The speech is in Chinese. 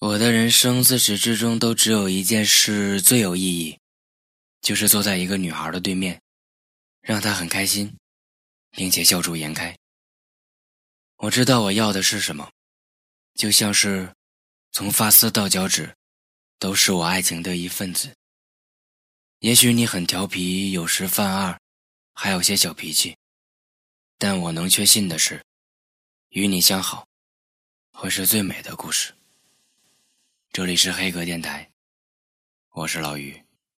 我的人生自始至终都只有一件事最有意义，就是坐在一个女孩的对面，让她很开心，并且笑逐颜开。我知道我要的是什么，就像是从发丝到脚趾，都是我爱情的一份子。也许你很调皮，有时犯二，还有些小脾气，但我能确信的是，与你相好，会是最美的故事。这里是黑格电台，我是老于。